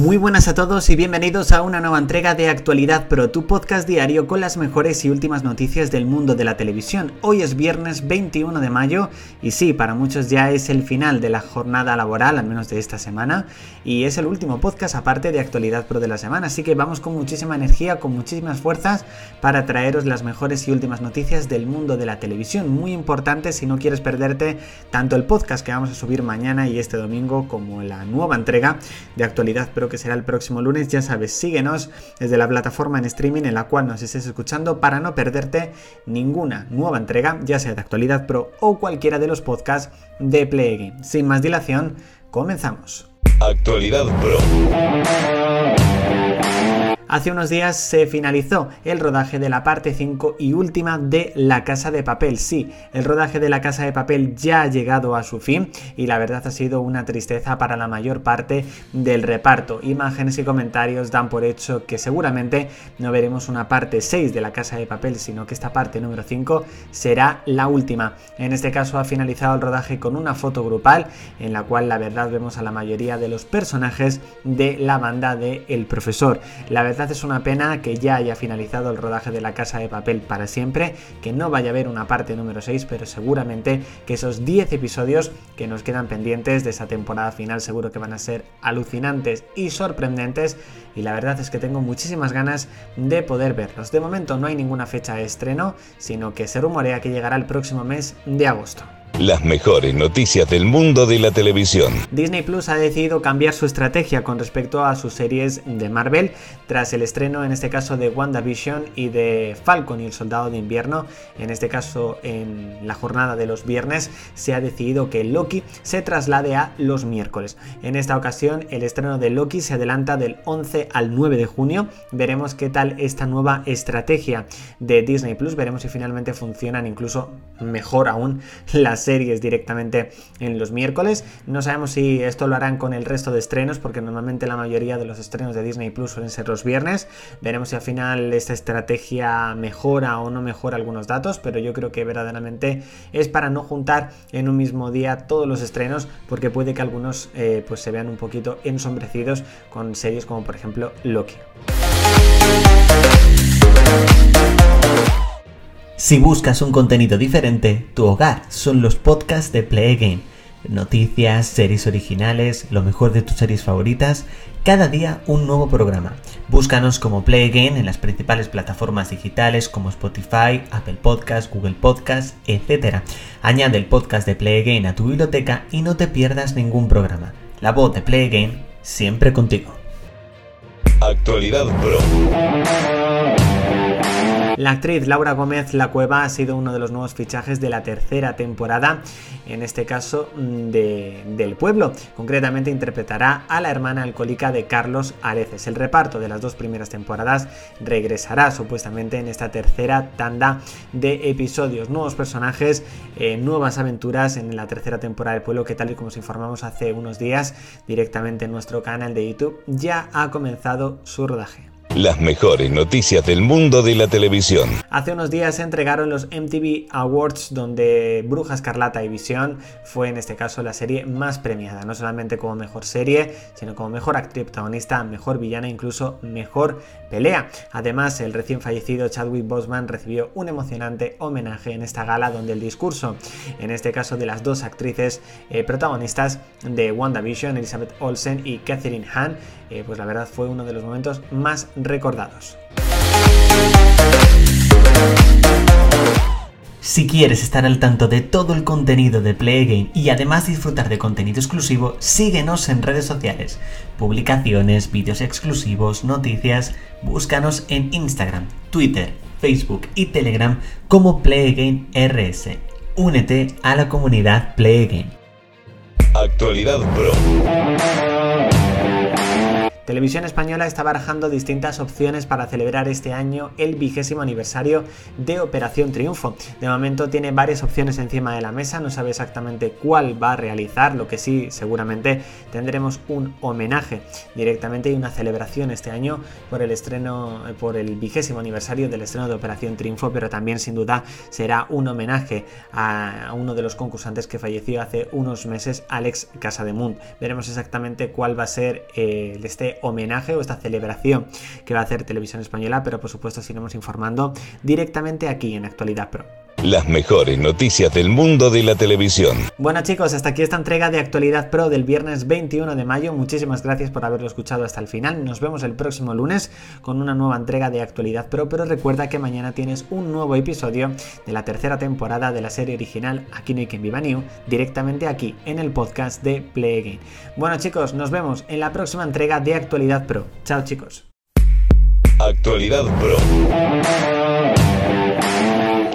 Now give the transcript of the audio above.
Muy buenas a todos y bienvenidos a una nueva entrega de Actualidad Pro, tu podcast diario con las mejores y últimas noticias del mundo de la televisión. Hoy es viernes 21 de mayo y sí, para muchos ya es el final de la jornada laboral, al menos de esta semana, y es el último podcast aparte de Actualidad Pro de la semana, así que vamos con muchísima energía, con muchísimas fuerzas para traeros las mejores y últimas noticias del mundo de la televisión. Muy importante si no quieres perderte tanto el podcast que vamos a subir mañana y este domingo como la nueva entrega de Actualidad Pro que será el próximo lunes. Ya sabes, síguenos desde la plataforma en streaming en la cual nos estés escuchando para no perderte ninguna nueva entrega, ya sea de actualidad pro o cualquiera de los podcasts de Play Sin más dilación, comenzamos. Actualidad Pro. Hace unos días se finalizó el rodaje de la parte 5 y última de La Casa de Papel. Sí, el rodaje de La Casa de Papel ya ha llegado a su fin y la verdad ha sido una tristeza para la mayor parte del reparto. Imágenes y comentarios dan por hecho que seguramente no veremos una parte 6 de La Casa de Papel, sino que esta parte número 5 será la última. En este caso ha finalizado el rodaje con una foto grupal en la cual la verdad vemos a la mayoría de los personajes de la banda de El Profesor. La verdad es una pena que ya haya finalizado el rodaje de la casa de papel para siempre, que no vaya a haber una parte número 6, pero seguramente que esos 10 episodios que nos quedan pendientes de esa temporada final seguro que van a ser alucinantes y sorprendentes y la verdad es que tengo muchísimas ganas de poder verlos. De momento no hay ninguna fecha de estreno, sino que se rumorea que llegará el próximo mes de agosto. Las mejores noticias del mundo de la televisión. Disney Plus ha decidido cambiar su estrategia con respecto a sus series de Marvel tras el estreno en este caso de WandaVision y de Falcon y el Soldado de Invierno. En este caso en la jornada de los viernes se ha decidido que Loki se traslade a los miércoles. En esta ocasión el estreno de Loki se adelanta del 11 al 9 de junio. Veremos qué tal esta nueva estrategia de Disney Plus. Veremos si finalmente funcionan incluso mejor aún las series directamente en los miércoles. No sabemos si esto lo harán con el resto de estrenos, porque normalmente la mayoría de los estrenos de Disney Plus suelen ser los viernes. Veremos si al final esta estrategia mejora o no mejora algunos datos, pero yo creo que verdaderamente es para no juntar en un mismo día todos los estrenos, porque puede que algunos eh, pues se vean un poquito ensombrecidos con series como por ejemplo Loki. Si buscas un contenido diferente, tu hogar son los podcasts de Play. Noticias, series originales, lo mejor de tus series favoritas, cada día un nuevo programa. Búscanos como Play Game en las principales plataformas digitales como Spotify, Apple Podcasts, Google Podcasts, etc. Añade el podcast de Play Game a tu biblioteca y no te pierdas ningún programa. La voz de Play Game siempre contigo. Actualidad Pro. La actriz Laura Gómez La Cueva ha sido uno de los nuevos fichajes de la tercera temporada, en este caso mm, de, del pueblo. Concretamente interpretará a la hermana alcohólica de Carlos Areces. El reparto de las dos primeras temporadas regresará supuestamente en esta tercera tanda de episodios. Nuevos personajes, eh, nuevas aventuras en la tercera temporada del pueblo que tal y como os informamos hace unos días directamente en nuestro canal de YouTube ya ha comenzado su rodaje. Las mejores noticias del mundo de la televisión. Hace unos días se entregaron los MTV Awards donde Bruja Escarlata y Visión fue en este caso la serie más premiada, no solamente como mejor serie, sino como mejor actriz protagonista, mejor villana, incluso mejor pelea. Además, el recién fallecido Chadwick Boseman recibió un emocionante homenaje en esta gala donde el discurso, en este caso de las dos actrices eh, protagonistas de WandaVision, Elizabeth Olsen y Catherine Hahn, eh, pues la verdad fue uno de los momentos más recordados. Si quieres estar al tanto de todo el contenido de Play y además disfrutar de contenido exclusivo, síguenos en redes sociales, publicaciones, vídeos exclusivos, noticias, búscanos en Instagram, Twitter, Facebook y Telegram como Play RS. Únete a la comunidad Play Actualidad Pro. Televisión Española está barajando distintas opciones para celebrar este año el vigésimo aniversario de Operación Triunfo. De momento tiene varias opciones encima de la mesa, no sabe exactamente cuál va a realizar, lo que sí seguramente tendremos un homenaje directamente y una celebración este año por el estreno, por el vigésimo aniversario del estreno de Operación Triunfo, pero también sin duda será un homenaje a uno de los concursantes que falleció hace unos meses, Alex Casademunt. Veremos exactamente cuál va a ser eh, este homenaje o esta celebración que va a hacer Televisión Española, pero por supuesto iremos informando directamente aquí en Actualidad Pro. Las mejores noticias del mundo de la televisión. Bueno chicos, hasta aquí esta entrega de Actualidad Pro del viernes 21 de mayo. Muchísimas gracias por haberlo escuchado hasta el final. Nos vemos el próximo lunes con una nueva entrega de Actualidad Pro, pero recuerda que mañana tienes un nuevo episodio de la tercera temporada de la serie original Aquí no hay quien viva new, directamente aquí en el podcast de Play Again. Bueno chicos, nos vemos en la próxima entrega de Actualidad Pro. Chao chicos. Actualidad Pro.